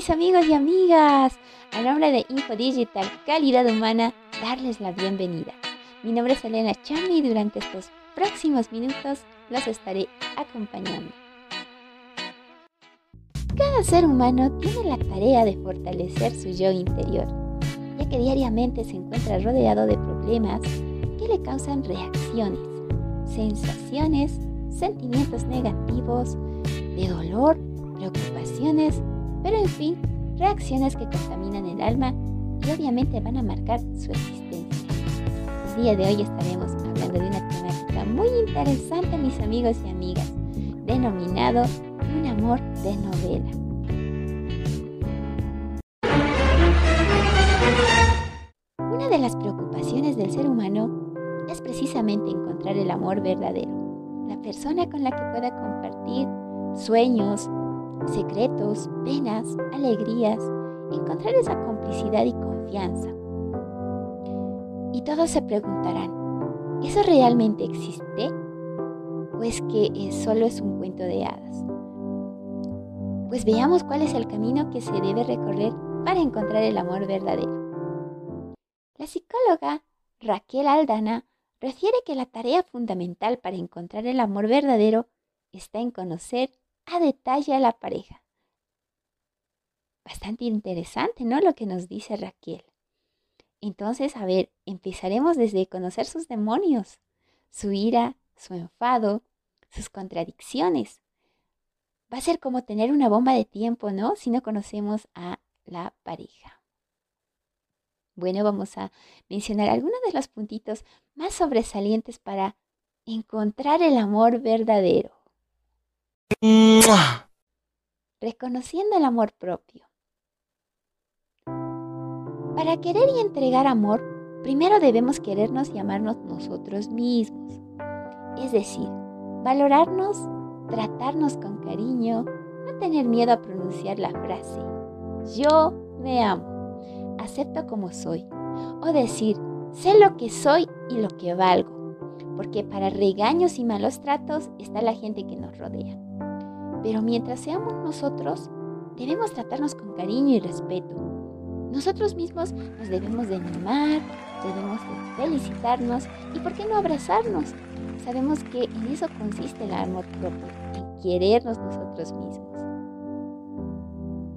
mis amigos y amigas. A nombre de Info Digital Calidad Humana, darles la bienvenida. Mi nombre es Elena Chami y durante estos próximos minutos los estaré acompañando. Cada ser humano tiene la tarea de fortalecer su yo interior, ya que diariamente se encuentra rodeado de problemas que le causan reacciones, sensaciones, sentimientos negativos, de dolor, preocupaciones, pero en fin, reacciones que contaminan el alma y obviamente van a marcar su existencia. El día de hoy estaremos hablando de una temática muy interesante, mis amigos y amigas, denominado un amor de novela. Una de las preocupaciones del ser humano es precisamente encontrar el amor verdadero, la persona con la que pueda compartir sueños, secretos, penas, alegrías, encontrar esa complicidad y confianza. Y todos se preguntarán, ¿eso realmente existe? ¿O es que solo es un cuento de hadas? Pues veamos cuál es el camino que se debe recorrer para encontrar el amor verdadero. La psicóloga Raquel Aldana refiere que la tarea fundamental para encontrar el amor verdadero está en conocer detalle a la pareja. Bastante interesante, ¿no? Lo que nos dice Raquel. Entonces, a ver, empezaremos desde conocer sus demonios, su ira, su enfado, sus contradicciones. Va a ser como tener una bomba de tiempo, ¿no? Si no conocemos a la pareja. Bueno, vamos a mencionar algunos de los puntitos más sobresalientes para encontrar el amor verdadero. Reconociendo el amor propio. Para querer y entregar amor, primero debemos querernos y amarnos nosotros mismos. Es decir, valorarnos, tratarnos con cariño, no tener miedo a pronunciar la frase, yo me amo, acepto como soy, o decir, sé lo que soy y lo que valgo, porque para regaños y malos tratos está la gente que nos rodea. Pero mientras seamos nosotros, debemos tratarnos con cariño y respeto. Nosotros mismos nos debemos de animar, debemos de felicitarnos y por qué no abrazarnos. Sabemos que en eso consiste el amor propio, en querernos nosotros mismos.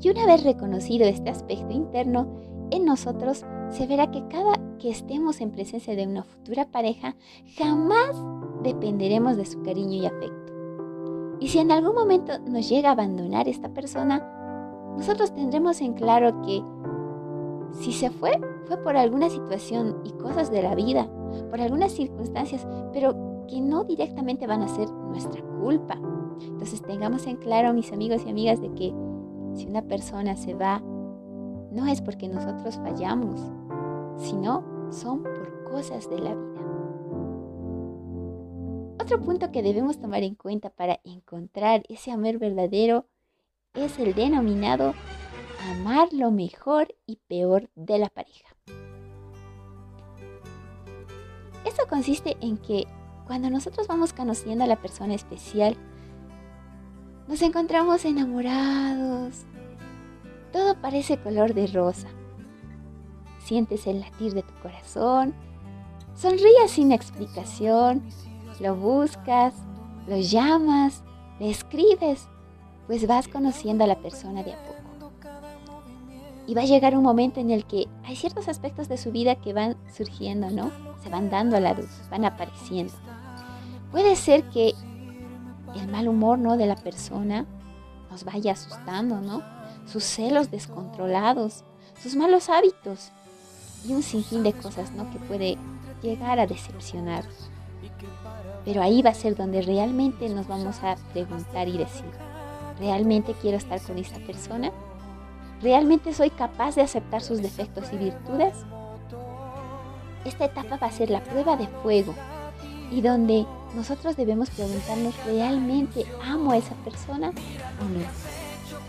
Y una vez reconocido este aspecto interno en nosotros, se verá que cada que estemos en presencia de una futura pareja, jamás dependeremos de su cariño y afecto. Y si en algún momento nos llega a abandonar esta persona, nosotros tendremos en claro que si se fue, fue por alguna situación y cosas de la vida, por algunas circunstancias, pero que no directamente van a ser nuestra culpa. Entonces tengamos en claro, mis amigos y amigas, de que si una persona se va, no es porque nosotros fallamos, sino son por cosas de la vida. Otro punto que debemos tomar en cuenta para encontrar ese amor verdadero es el denominado amar lo mejor y peor de la pareja. Esto consiste en que cuando nosotros vamos conociendo a la persona especial, nos encontramos enamorados. Todo parece color de rosa. Sientes el latir de tu corazón, sonríes sin explicación, lo buscas, lo llamas, le escribes, pues vas conociendo a la persona de a poco. Y va a llegar un momento en el que hay ciertos aspectos de su vida que van surgiendo, ¿no? Se van dando a la luz, van apareciendo. Puede ser que el mal humor, ¿no? De la persona nos vaya asustando, ¿no? Sus celos descontrolados, sus malos hábitos y un sinfín de cosas, ¿no? Que puede llegar a decepcionar. Pero ahí va a ser donde realmente nos vamos a preguntar y decir, ¿realmente quiero estar con esta persona? ¿Realmente soy capaz de aceptar sus defectos y virtudes? Esta etapa va a ser la prueba de fuego y donde nosotros debemos preguntarnos, ¿realmente amo a esa persona o no?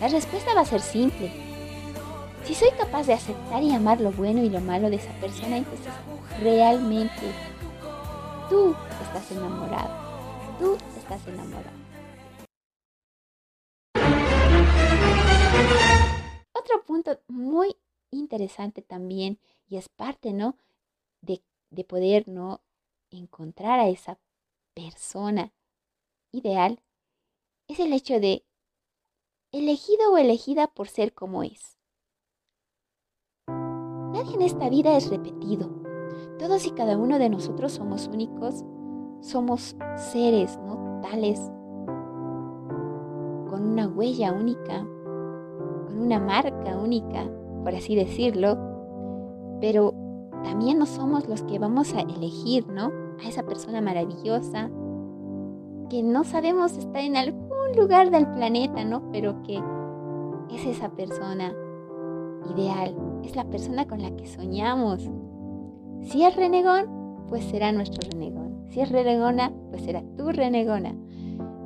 La respuesta va a ser simple. Si soy capaz de aceptar y amar lo bueno y lo malo de esa persona, entonces realmente tú estás enamorado. Tú estás enamorado. Otro punto muy interesante también y es parte, ¿no? De, de poder, ¿no? Encontrar a esa persona ideal es el hecho de elegido o elegida por ser como es. Nadie en esta vida es repetido. Todos y cada uno de nosotros somos únicos, somos seres, ¿no? Tales, con una huella única, con una marca única, por así decirlo, pero también no somos los que vamos a elegir, ¿no? A esa persona maravillosa, que no sabemos está en algún lugar del planeta, ¿no? Pero que es esa persona ideal, es la persona con la que soñamos. Si es renegón, pues será nuestro renegón. Si es renegona, pues será tu renegona.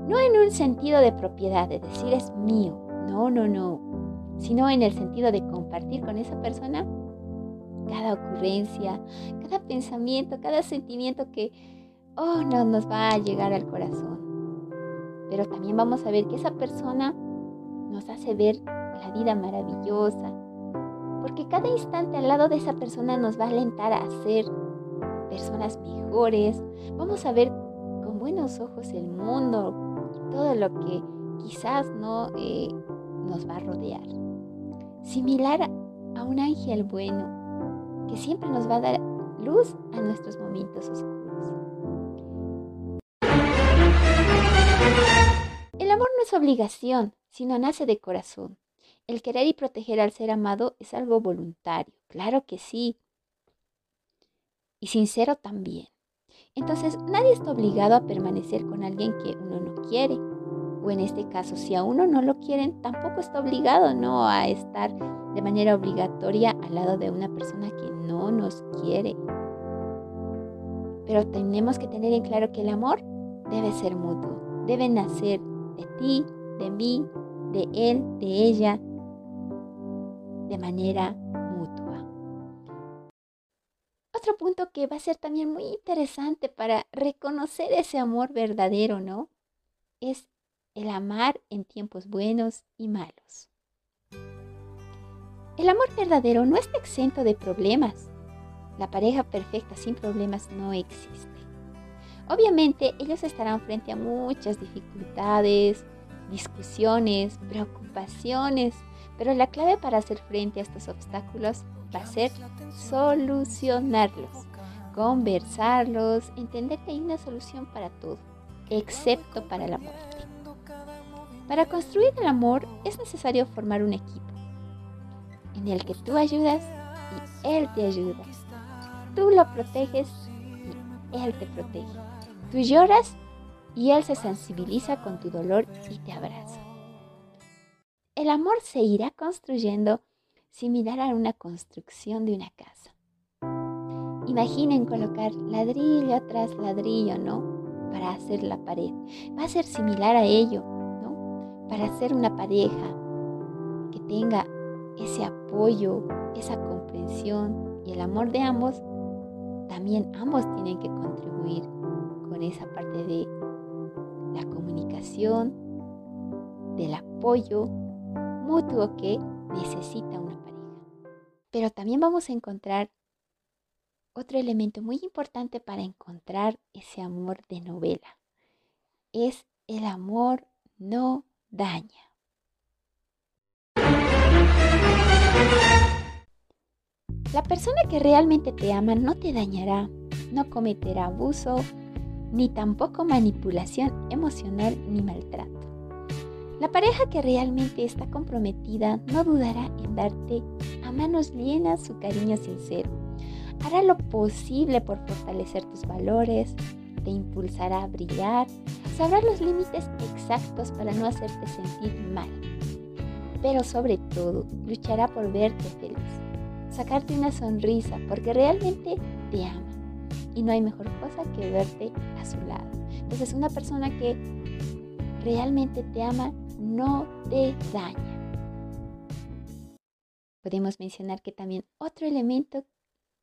No en un sentido de propiedad, de decir es mío, no, no, no, sino en el sentido de compartir con esa persona cada ocurrencia, cada pensamiento, cada sentimiento que, oh, no nos va a llegar al corazón. Pero también vamos a ver que esa persona nos hace ver la vida maravillosa, porque cada instante al lado de esa persona nos va a alentar a ser personas mejores, vamos a ver con buenos ojos el mundo y todo lo que quizás no eh, nos va a rodear. Similar a un ángel bueno que siempre nos va a dar luz a nuestros momentos oscuros. El amor no es obligación, sino nace de corazón. El querer y proteger al ser amado es algo voluntario, claro que sí. Y sincero también. Entonces, nadie está obligado a permanecer con alguien que uno no quiere. O en este caso, si a uno no lo quieren, tampoco está obligado no a estar de manera obligatoria al lado de una persona que no nos quiere. Pero tenemos que tener en claro que el amor debe ser mutuo, debe nacer de ti, de mí, de él, de ella, de manera mutua. Otro punto que va a ser también muy interesante para reconocer ese amor verdadero, ¿no? Es el amar en tiempos buenos y malos. El amor verdadero no está exento de problemas. La pareja perfecta sin problemas no existe. Obviamente ellos estarán frente a muchas dificultades, discusiones, preocupaciones, pero la clave para hacer frente a estos obstáculos va a ser solucionarlos, conversarlos, entender que hay una solución para todo, excepto para la muerte. Para construir el amor es necesario formar un equipo en el que tú ayudas y él te ayuda. Tú lo proteges y él te protege. Tú lloras y él se sensibiliza con tu dolor y te abraza el amor se irá construyendo similar a una construcción de una casa. Imaginen colocar ladrillo tras ladrillo, ¿no? Para hacer la pared. Va a ser similar a ello, ¿no? Para hacer una pareja que tenga ese apoyo, esa comprensión y el amor de ambos, también ambos tienen que contribuir con esa parte de la comunicación, del apoyo mutuo que necesita una pareja. Pero también vamos a encontrar otro elemento muy importante para encontrar ese amor de novela. Es el amor no daña. La persona que realmente te ama no te dañará, no cometerá abuso, ni tampoco manipulación emocional ni maltrato. La pareja que realmente está comprometida no dudará en darte a manos llenas su cariño sincero. Hará lo posible por fortalecer tus valores, te impulsará a brillar, sabrá los límites exactos para no hacerte sentir mal. Pero sobre todo, luchará por verte feliz, sacarte una sonrisa porque realmente te ama. Y no hay mejor cosa que verte a su lado. Entonces una persona que realmente te ama no te daña. Podemos mencionar que también otro elemento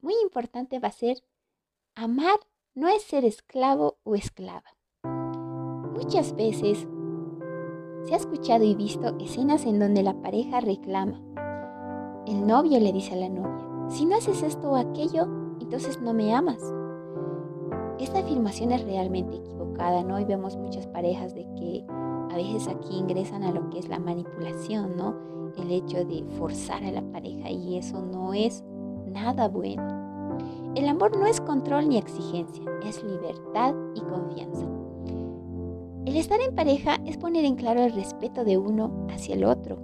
muy importante va a ser amar no es ser esclavo o esclava. Muchas veces se ha escuchado y visto escenas en donde la pareja reclama, el novio le dice a la novia, si no haces esto o aquello, entonces no me amas. Esta afirmación es realmente equivocada, ¿no? Y vemos muchas parejas de que a veces aquí ingresan a lo que es la manipulación, ¿no? El hecho de forzar a la pareja y eso no es nada bueno. El amor no es control ni exigencia, es libertad y confianza. El estar en pareja es poner en claro el respeto de uno hacia el otro.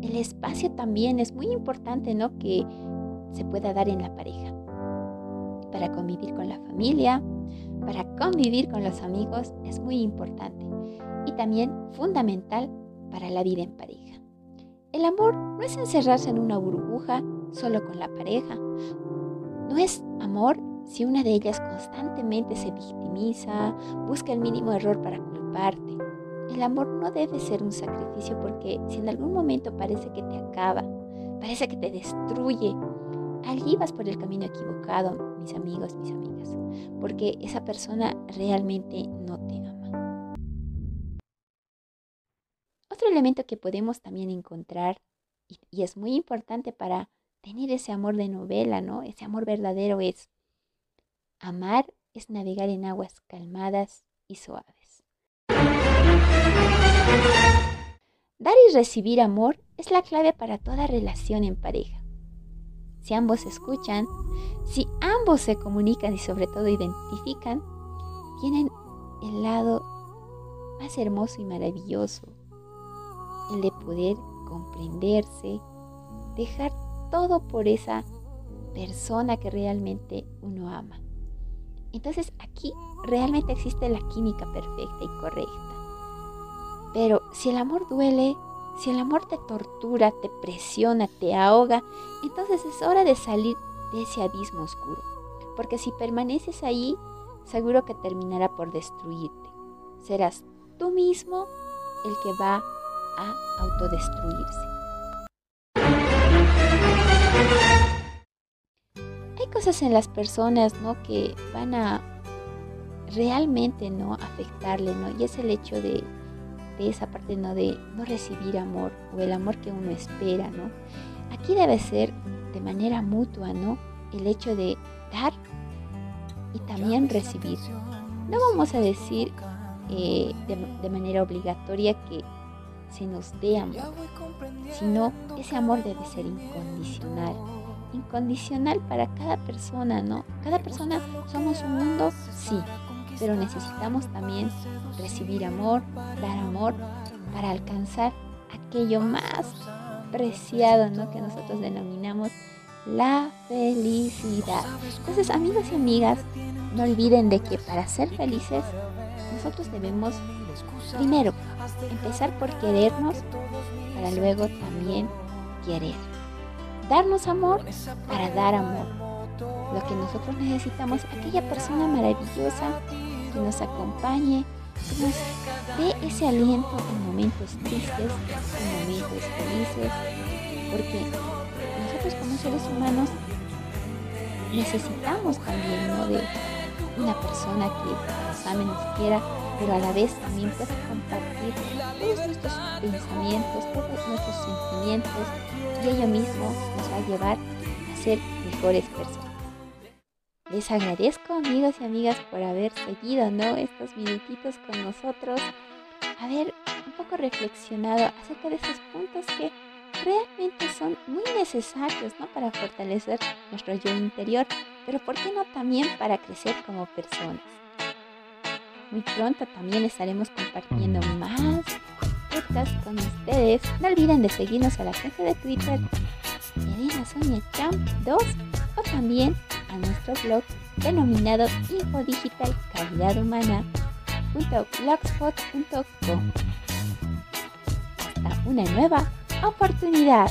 El espacio también es muy importante, ¿no? Que se pueda dar en la pareja. Para convivir con la familia, para convivir con los amigos es muy importante y también fundamental para la vida en pareja. El amor no es encerrarse en una burbuja solo con la pareja. No es amor si una de ellas constantemente se victimiza, busca el mínimo error para culparte. El amor no debe ser un sacrificio porque si en algún momento parece que te acaba, parece que te destruye, allí vas por el camino equivocado, mis amigos, mis amigas, porque esa persona realmente no Elemento que podemos también encontrar, y, es muy importante para tener ese amor de novela, ¿no? Ese amor verdadero es amar es navegar en aguas calmadas y suaves. Dar y recibir amor es la clave para toda relación en pareja. Si ambos escuchan, si ambos se comunican y sobre todo identifican, tienen el lado más hermoso y maravilloso, el de poder comprenderse, dejar todo por esa persona que realmente uno ama. Entonces aquí realmente existe la química perfecta y correcta. Pero si el amor duele, si el amor te tortura, te presiona, te ahoga, entonces es hora de salir de ese abismo oscuro. Porque si permaneces ahí, seguro que terminará por destruirte. Serás tú mismo el que va a autodestruirse. cosas en las personas, ¿no? Que van a realmente, ¿no? Afectarle, ¿no? Y es el hecho de, de esa parte, ¿no? De no recibir amor o el amor que uno espera, ¿no? Aquí debe ser de manera mutua, ¿no? El hecho de dar y también recibir. No vamos a decir eh, de, de manera obligatoria que se nos dé amor, sino ese amor debe ser incondicional incondicional para cada persona, ¿no? Cada persona somos un mundo, sí, pero necesitamos también recibir amor, dar amor para alcanzar aquello más preciado, ¿no? Que nosotros denominamos la felicidad. Entonces, amigos y amigas, no olviden de que para ser felices, nosotros debemos primero empezar por querernos para luego también querer darnos amor para dar amor. Lo que nosotros necesitamos, aquella persona maravillosa que nos acompañe, que nos dé ese aliento en momentos tristes, en momentos felices, porque nosotros como seres humanos necesitamos también de una persona que nos ame, nos quiera, pero a la vez también pueda compartir todos nuestros pensamientos, todos nuestros sentimientos y ello mismo nos va a llevar a ser mejores personas. Les agradezco amigos y amigas por haber seguido ¿no? estos minutitos con nosotros, haber un poco reflexionado acerca de esos puntos que realmente son muy necesarios ¿no? para fortalecer nuestro yo interior, pero ¿por qué no también para crecer como personas? Muy pronto también estaremos compartiendo más podcasts con ustedes. No olviden de seguirnos a la cuenta de Twitter Elena Sonia Champ 2 o también a nuestro blog denominado Infodigital Calidad Humana Hasta una nueva oportunidad.